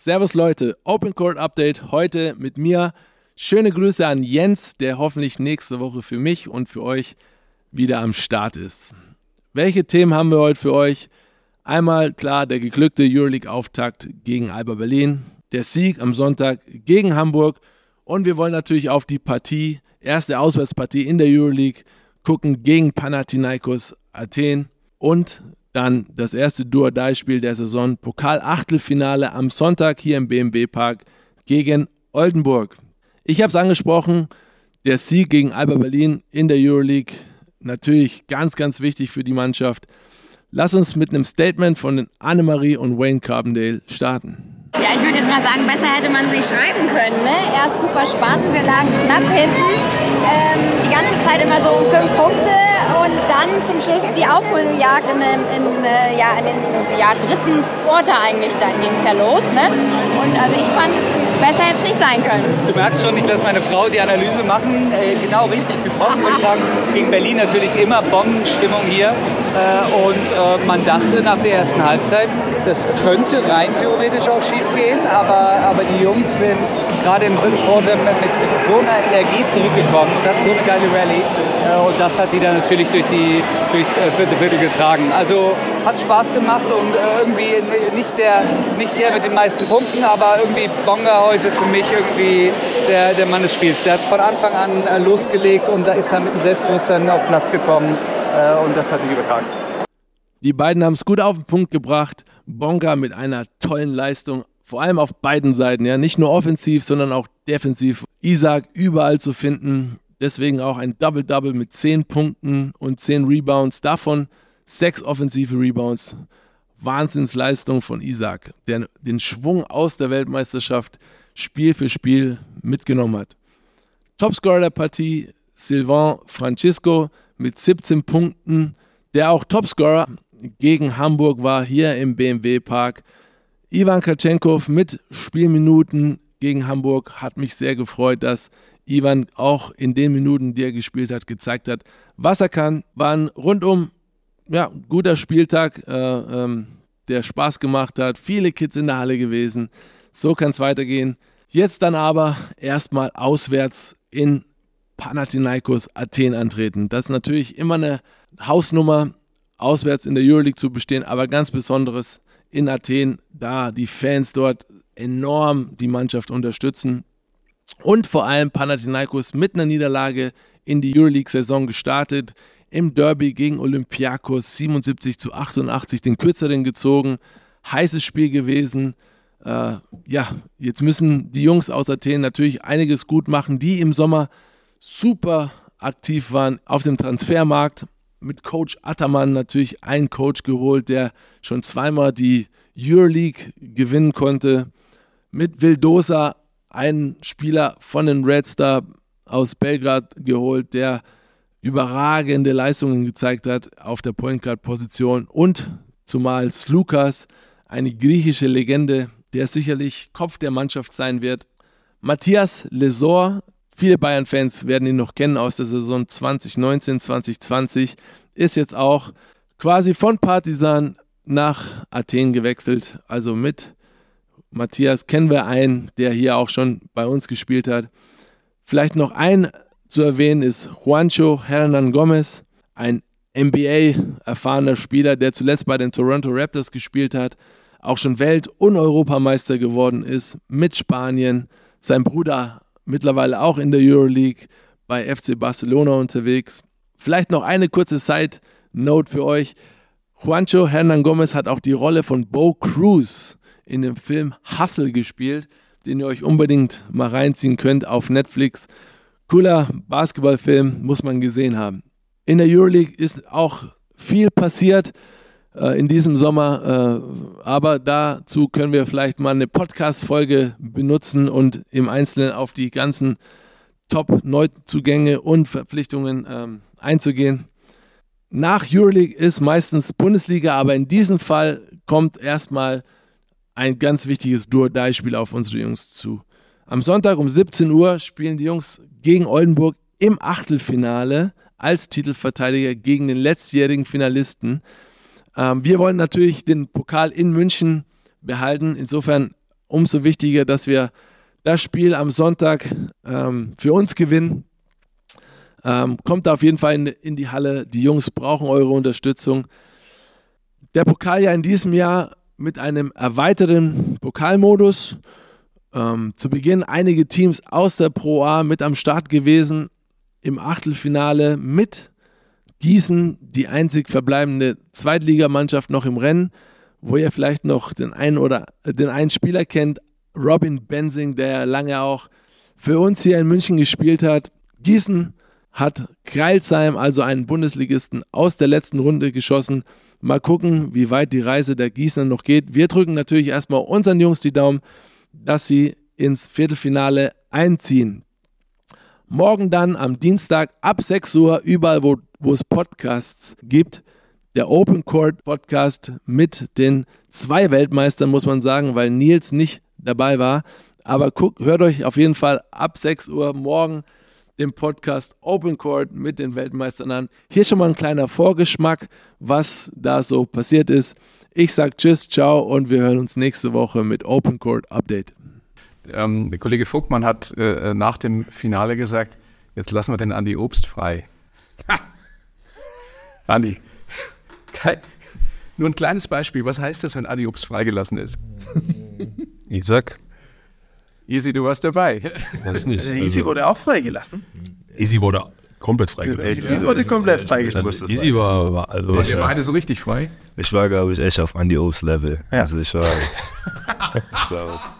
Servus Leute, Open Court Update heute mit mir. Schöne Grüße an Jens, der hoffentlich nächste Woche für mich und für euch wieder am Start ist. Welche Themen haben wir heute für euch? Einmal klar der geglückte Euroleague-Auftakt gegen Alba Berlin, der Sieg am Sonntag gegen Hamburg und wir wollen natürlich auf die Partie, erste Auswärtspartie in der Euroleague, gucken gegen Panathinaikos Athen und dann das erste Duodai-Spiel der Saison, Pokal-Achtelfinale am Sonntag hier im BMW Park gegen Oldenburg. Ich habe es angesprochen, der Sieg gegen Alba Berlin in der Euroleague, natürlich ganz, ganz wichtig für die Mannschaft. Lass uns mit einem Statement von Annemarie und Wayne Carbondale starten. Ja, ich würde jetzt mal sagen, besser hätte man es nicht schreiben können. Ne? Erst super spannend, wir lagen knapp hinten. Ähm, die ganze Zeit immer so um fünf Punkte dann zum Schluss die Aufholjagd im, im, äh, ja, in den ja, dritten Quarter eigentlich, dann ging es ja los. Ne? Und also ich fand, besser hätte es nicht sein können. Du merkst schon, ich lasse meine Frau die Analyse machen. Äh, genau richtig getroffen, würde ich sagen. Gegen Berlin natürlich immer Bombenstimmung hier. Äh, und äh, man dachte nach der ersten Halbzeit, das könnte rein theoretisch auch schief gehen, aber, aber die Jungs sind gerade im dritten mit, mit, so einer Energie zurückgekommen und hatten so eine geile Rallye. Äh, und das hat die dann natürlich durch die, durchs vierte Viertel getragen. Also hat Spaß gemacht und irgendwie nicht der, nicht der mit den meisten Punkten, aber irgendwie Bonga heute für mich irgendwie der, der Mann des Spiels. Der hat von Anfang an losgelegt und da ist er mit dem Selbstbewusstsein auf Platz gekommen und das hat sich übertragen. Die beiden haben es gut auf den Punkt gebracht. Bonga mit einer tollen Leistung, vor allem auf beiden Seiten, ja, nicht nur offensiv, sondern auch defensiv. Isaac überall zu finden, deswegen auch ein Double-Double mit 10 Punkten und 10 Rebounds, davon 6 offensive Rebounds. Wahnsinnsleistung von Isaac, der den Schwung aus der Weltmeisterschaft Spiel für Spiel mitgenommen hat. Topscorer der Partie Sylvain Francisco mit 17 Punkten, der auch Topscorer gegen Hamburg war hier im BMW Park. Ivan Katschenkov mit Spielminuten gegen Hamburg hat mich sehr gefreut, dass Ivan auch in den Minuten, die er gespielt hat, gezeigt hat, was er kann. War ein rundum ja, guter Spieltag, äh, ähm, der Spaß gemacht hat. Viele Kids in der Halle gewesen. So kann es weitergehen. Jetzt dann aber erstmal auswärts in Panathinaikos Athen antreten. Das ist natürlich immer eine Hausnummer auswärts in der Euroleague zu bestehen, aber ganz Besonderes in Athen, da die Fans dort enorm die Mannschaft unterstützen und vor allem Panathinaikos mit einer Niederlage in die Euroleague-Saison gestartet. Im Derby gegen Olympiakos 77 zu 88 den kürzeren gezogen. Heißes Spiel gewesen. Äh, ja, jetzt müssen die Jungs aus Athen natürlich einiges gut machen, die im Sommer super aktiv waren auf dem Transfermarkt mit Coach Attermann natürlich einen Coach geholt, der schon zweimal die Euroleague gewinnen konnte. Mit Vildosa einen Spieler von den Red Star aus Belgrad geholt, der überragende Leistungen gezeigt hat auf der Point Guard Position und zumal Slukas, eine griechische Legende, der sicherlich Kopf der Mannschaft sein wird. Matthias Lesor, Viele Bayern-Fans werden ihn noch kennen aus der Saison 2019, 2020. Ist jetzt auch quasi von Partisan nach Athen gewechselt. Also mit Matthias kennen wir einen, der hier auch schon bei uns gespielt hat. Vielleicht noch ein zu erwähnen ist Juancho Hernan Gomez, ein NBA-erfahrener Spieler, der zuletzt bei den Toronto Raptors gespielt hat, auch schon Welt- und Europameister geworden ist mit Spanien. Sein Bruder mittlerweile auch in der Euroleague bei FC Barcelona unterwegs. Vielleicht noch eine kurze Side-Note für euch. Juancho Hernan Gomez hat auch die Rolle von Bo Cruz in dem Film Hustle gespielt, den ihr euch unbedingt mal reinziehen könnt auf Netflix. Cooler Basketballfilm, muss man gesehen haben. In der Euroleague ist auch viel passiert äh, in diesem Sommer. Äh, aber dazu können wir vielleicht mal eine Podcast-Folge benutzen und im Einzelnen auf die ganzen Top-Neuzugänge und Verpflichtungen ähm, einzugehen. Nach Euroleague ist meistens Bundesliga, aber in diesem Fall kommt erstmal ein ganz wichtiges Duo-Die-Spiel auf unsere Jungs zu. Am Sonntag um 17 Uhr spielen die Jungs gegen Oldenburg im Achtelfinale als Titelverteidiger gegen den letztjährigen Finalisten. Ähm, wir wollen natürlich den Pokal in München behalten. Insofern umso wichtiger, dass wir das Spiel am Sonntag ähm, für uns gewinnen. Ähm, kommt auf jeden Fall in, in die Halle. Die Jungs brauchen eure Unterstützung. Der Pokal ja in diesem Jahr mit einem erweiterten Pokalmodus. Ähm, zu Beginn einige Teams aus der Pro A mit am Start gewesen. Im Achtelfinale mit Gießen, die einzig verbleibende Zweitligamannschaft noch im Rennen, wo ihr vielleicht noch den einen oder den einen Spieler kennt, Robin Bensing, der lange auch für uns hier in München gespielt hat. Gießen hat Kreilsheim, also einen Bundesligisten, aus der letzten Runde geschossen. Mal gucken, wie weit die Reise der Gießener noch geht. Wir drücken natürlich erstmal unseren Jungs die Daumen, dass sie ins Viertelfinale einziehen. Morgen dann am Dienstag ab 6 Uhr, überall wo, wo es Podcasts gibt, der Open Court Podcast mit den zwei Weltmeistern, muss man sagen, weil Nils nicht dabei war. Aber guckt, hört euch auf jeden Fall ab 6 Uhr morgen den Podcast Open Court mit den Weltmeistern an. Hier schon mal ein kleiner Vorgeschmack, was da so passiert ist. Ich sage Tschüss, ciao und wir hören uns nächste Woche mit Open Court Update. Ähm, der Kollege Vogtmann hat äh, nach dem Finale gesagt, jetzt lassen wir den Andi Obst frei. Andi, kein, nur ein kleines Beispiel. Was heißt das, wenn Adi Obst freigelassen ist? Isaac? Easy, du warst dabei. Weiß nicht. Der Easy wurde auch freigelassen. Easy wurde komplett freigelassen. Easy wurde komplett freigelassen. Also Easy war, war also War ihr beide so richtig frei? Ich war, glaube ich, echt auf Andy Obst Level. Ja. Also ich war, ich war